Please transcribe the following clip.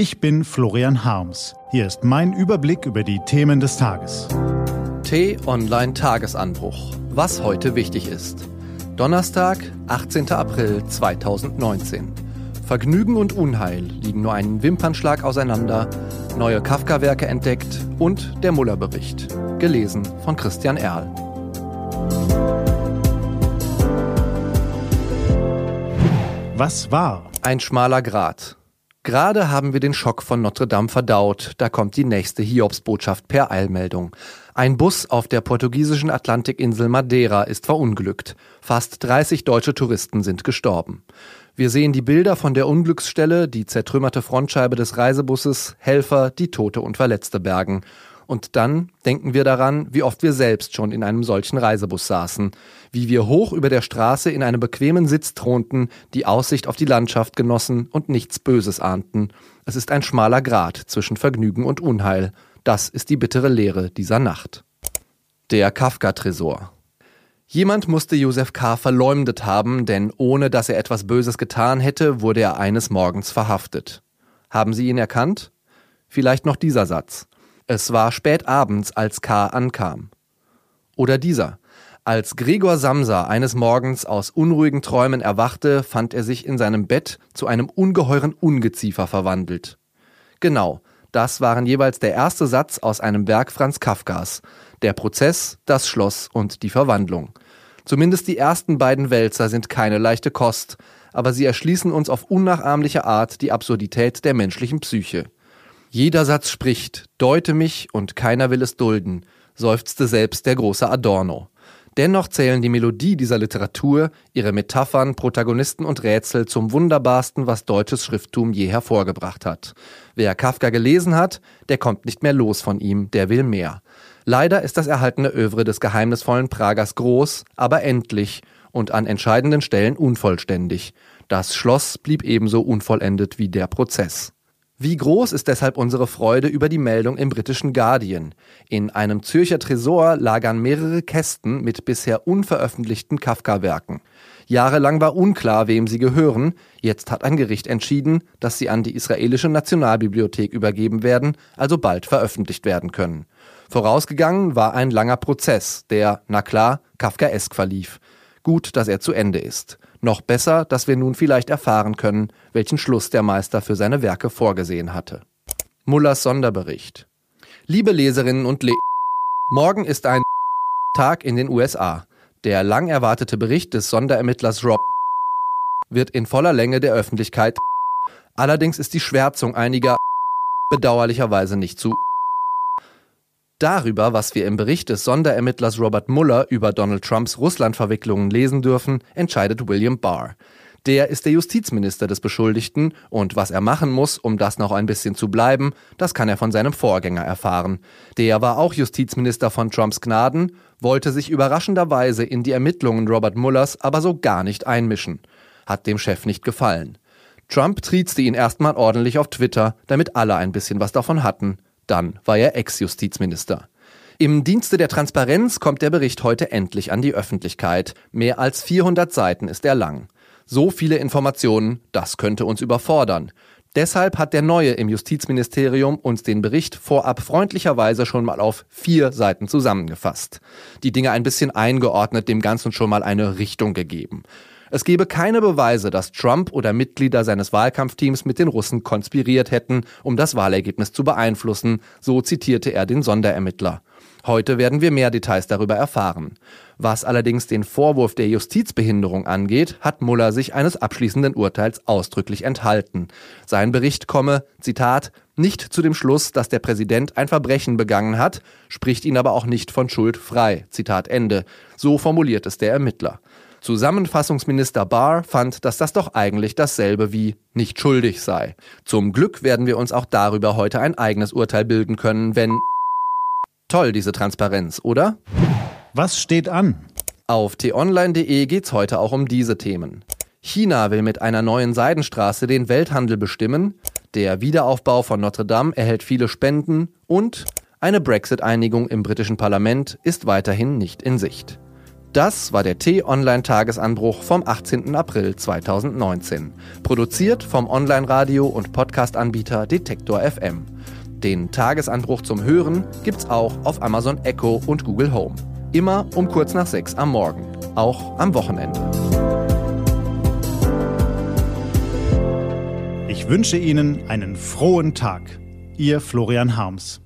Ich bin Florian Harms. Hier ist mein Überblick über die Themen des Tages. T-Online Tagesanbruch. Was heute wichtig ist. Donnerstag, 18. April 2019. Vergnügen und Unheil liegen nur einen Wimpernschlag auseinander, neue Kafka-Werke entdeckt und der Muller-Bericht. Gelesen von Christian Erl. Was war? Ein schmaler Grat. Gerade haben wir den Schock von Notre Dame verdaut. Da kommt die nächste Hiobsbotschaft per Eilmeldung. Ein Bus auf der portugiesischen Atlantikinsel Madeira ist verunglückt. Fast 30 deutsche Touristen sind gestorben. Wir sehen die Bilder von der Unglücksstelle, die zertrümmerte Frontscheibe des Reisebusses, Helfer, die Tote und Verletzte bergen. Und dann denken wir daran, wie oft wir selbst schon in einem solchen Reisebus saßen, wie wir hoch über der Straße in einem bequemen Sitz thronten, die Aussicht auf die Landschaft genossen und nichts Böses ahnten. Es ist ein schmaler Grat zwischen Vergnügen und Unheil. Das ist die bittere Lehre dieser Nacht. Der Kafka-Tresor. Jemand musste Josef K. verleumdet haben, denn ohne dass er etwas Böses getan hätte, wurde er eines Morgens verhaftet. Haben Sie ihn erkannt? Vielleicht noch dieser Satz. Es war spät abends, als K. ankam. Oder dieser. Als Gregor Samsa eines Morgens aus unruhigen Träumen erwachte, fand er sich in seinem Bett zu einem ungeheuren Ungeziefer verwandelt. Genau, das waren jeweils der erste Satz aus einem Werk Franz Kafkas, der Prozess, das Schloss und die Verwandlung. Zumindest die ersten beiden Wälzer sind keine leichte Kost, aber sie erschließen uns auf unnachahmliche Art die Absurdität der menschlichen Psyche. Jeder Satz spricht, deute mich und keiner will es dulden, seufzte selbst der große Adorno. Dennoch zählen die Melodie dieser Literatur, ihre Metaphern, Protagonisten und Rätsel zum wunderbarsten, was deutsches Schrifttum je hervorgebracht hat. Wer Kafka gelesen hat, der kommt nicht mehr los von ihm, der will mehr. Leider ist das erhaltene Övre des geheimnisvollen Pragers groß, aber endlich und an entscheidenden Stellen unvollständig. Das Schloss blieb ebenso unvollendet wie der Prozess. Wie groß ist deshalb unsere Freude über die Meldung im britischen Guardian? In einem Zürcher Tresor lagern mehrere Kästen mit bisher unveröffentlichten Kafka-Werken. Jahrelang war unklar, wem sie gehören. Jetzt hat ein Gericht entschieden, dass sie an die israelische Nationalbibliothek übergeben werden, also bald veröffentlicht werden können. Vorausgegangen war ein langer Prozess, der, na klar, Kafkaesk verlief. Gut, dass er zu Ende ist. Noch besser, dass wir nun vielleicht erfahren können, welchen Schluss der Meister für seine Werke vorgesehen hatte. Mullers Sonderbericht. Liebe Leserinnen und Le Morgen ist ein Tag in den USA. Der lang erwartete Bericht des Sonderermittlers Rob wird in voller Länge der Öffentlichkeit. Allerdings ist die Schwärzung einiger bedauerlicherweise nicht zu Darüber, was wir im Bericht des Sonderermittlers Robert Mueller über Donald Trumps Russlandverwicklungen lesen dürfen, entscheidet William Barr. Der ist der Justizminister des Beschuldigten und was er machen muss, um das noch ein bisschen zu bleiben, das kann er von seinem Vorgänger erfahren. Der war auch Justizminister von Trumps Gnaden, wollte sich überraschenderweise in die Ermittlungen Robert Muellers aber so gar nicht einmischen. Hat dem Chef nicht gefallen. Trump triezte ihn erstmal ordentlich auf Twitter, damit alle ein bisschen was davon hatten. Dann war er Ex-Justizminister. Im Dienste der Transparenz kommt der Bericht heute endlich an die Öffentlichkeit. Mehr als 400 Seiten ist er lang. So viele Informationen, das könnte uns überfordern. Deshalb hat der Neue im Justizministerium uns den Bericht vorab freundlicherweise schon mal auf vier Seiten zusammengefasst. Die Dinge ein bisschen eingeordnet, dem Ganzen schon mal eine Richtung gegeben. Es gebe keine Beweise, dass Trump oder Mitglieder seines Wahlkampfteams mit den Russen konspiriert hätten, um das Wahlergebnis zu beeinflussen, so zitierte er den Sonderermittler. Heute werden wir mehr Details darüber erfahren. Was allerdings den Vorwurf der Justizbehinderung angeht, hat Muller sich eines abschließenden Urteils ausdrücklich enthalten. Sein Bericht komme, Zitat, nicht zu dem Schluss, dass der Präsident ein Verbrechen begangen hat, spricht ihn aber auch nicht von Schuld frei. Zitat Ende. So formuliert es der Ermittler. Zusammenfassungsminister Barr fand, dass das doch eigentlich dasselbe wie nicht schuldig sei. Zum Glück werden wir uns auch darüber heute ein eigenes Urteil bilden können, wenn Toll, diese Transparenz, oder? Was steht an? Auf t-online.de geht's heute auch um diese Themen. China will mit einer neuen Seidenstraße den Welthandel bestimmen, der Wiederaufbau von Notre Dame erhält viele Spenden und eine Brexit-Einigung im britischen Parlament ist weiterhin nicht in Sicht. Das war der T-Online-Tagesanbruch vom 18. April 2019. Produziert vom Online-Radio- und Podcast-Anbieter Detektor FM. Den Tagesanbruch zum Hören gibt's auch auf Amazon Echo und Google Home. Immer um kurz nach sechs am Morgen. Auch am Wochenende. Ich wünsche Ihnen einen frohen Tag. Ihr Florian Harms.